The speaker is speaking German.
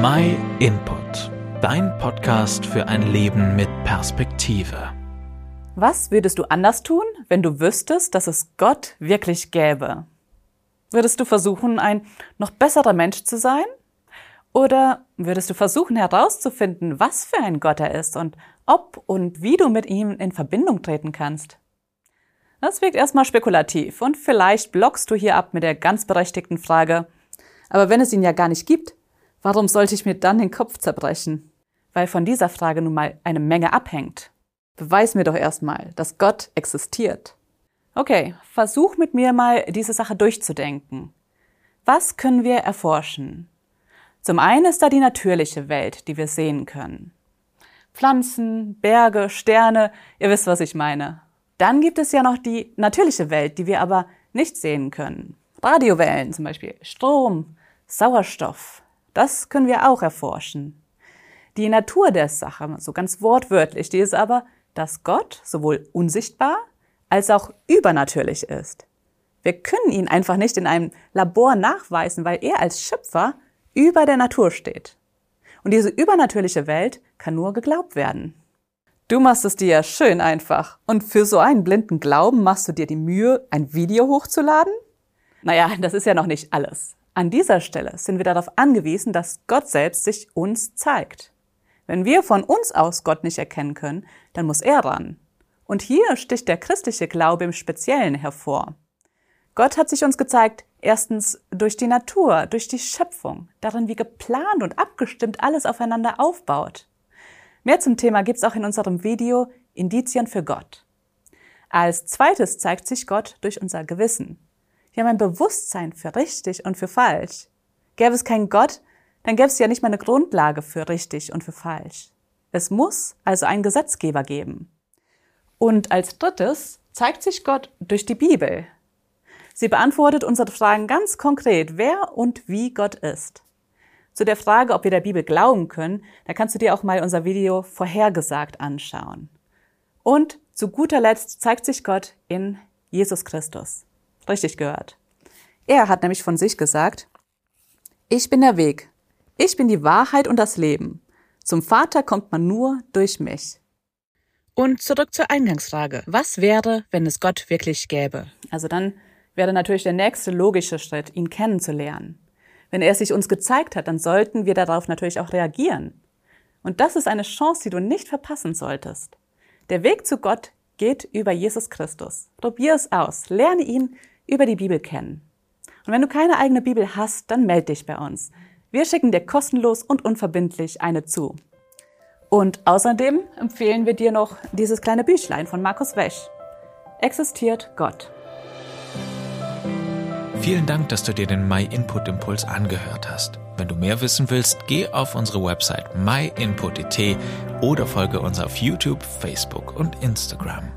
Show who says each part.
Speaker 1: My Input, dein Podcast für ein Leben mit Perspektive.
Speaker 2: Was würdest du anders tun, wenn du wüsstest, dass es Gott wirklich gäbe? Würdest du versuchen, ein noch besserer Mensch zu sein? Oder würdest du versuchen herauszufinden, was für ein Gott er ist und ob und wie du mit ihm in Verbindung treten kannst? Das wirkt erstmal spekulativ und vielleicht blockst du hier ab mit der ganz berechtigten Frage, aber wenn es ihn ja gar nicht gibt, warum sollte ich mir dann den Kopf zerbrechen? Weil von dieser Frage nun mal eine Menge abhängt. Beweis mir doch erstmal, dass Gott existiert. Okay, versuch mit mir mal diese Sache durchzudenken. Was können wir erforschen? Zum einen ist da die natürliche Welt, die wir sehen können. Pflanzen, Berge, Sterne, ihr wisst, was ich meine. Dann gibt es ja noch die natürliche Welt, die wir aber nicht sehen können. Radiowellen zum Beispiel, Strom, Sauerstoff, das können wir auch erforschen. Die Natur der Sache, so ganz wortwörtlich, die ist aber, dass Gott sowohl unsichtbar als auch übernatürlich ist. Wir können ihn einfach nicht in einem Labor nachweisen, weil er als Schöpfer über der Natur steht. Und diese übernatürliche Welt kann nur geglaubt werden. Du machst es dir ja schön einfach. Und für so einen blinden Glauben machst du dir die Mühe, ein Video hochzuladen? Naja, das ist ja noch nicht alles. An dieser Stelle sind wir darauf angewiesen, dass Gott selbst sich uns zeigt. Wenn wir von uns aus Gott nicht erkennen können, dann muss er ran. Und hier sticht der christliche Glaube im Speziellen hervor. Gott hat sich uns gezeigt, erstens durch die Natur, durch die Schöpfung, darin wie geplant und abgestimmt alles aufeinander aufbaut. Mehr zum Thema gibt's auch in unserem Video Indizien für Gott. Als zweites zeigt sich Gott durch unser Gewissen. Wir haben ein Bewusstsein für richtig und für falsch. Gäbe es keinen Gott, dann gäbe es ja nicht mal eine Grundlage für richtig und für falsch. Es muss also einen Gesetzgeber geben. Und als drittes zeigt sich Gott durch die Bibel. Sie beantwortet unsere Fragen ganz konkret, wer und wie Gott ist. Zu der Frage, ob wir der Bibel glauben können, da kannst du dir auch mal unser Video vorhergesagt anschauen. Und zu guter Letzt zeigt sich Gott in Jesus Christus. Richtig gehört. Er hat nämlich von sich gesagt, ich bin der Weg, ich bin die Wahrheit und das Leben. Zum Vater kommt man nur durch mich. Und zurück zur Eingangsfrage. Was wäre, wenn es Gott wirklich gäbe? Also dann wäre natürlich der nächste logische Schritt, ihn kennenzulernen. Wenn er sich uns gezeigt hat, dann sollten wir darauf natürlich auch reagieren. Und das ist eine Chance, die du nicht verpassen solltest. Der Weg zu Gott geht über Jesus Christus. Probier es aus. Lerne ihn über die Bibel kennen. Und wenn du keine eigene Bibel hast, dann melde dich bei uns. Wir schicken dir kostenlos und unverbindlich eine zu. Und außerdem empfehlen wir dir noch dieses kleine Büchlein von Markus Wesch. Existiert Gott.
Speaker 1: Vielen Dank, dass du dir den My Input Impuls angehört hast. Wenn du mehr wissen willst, geh auf unsere Website myinput.it oder folge uns auf YouTube, Facebook und Instagram.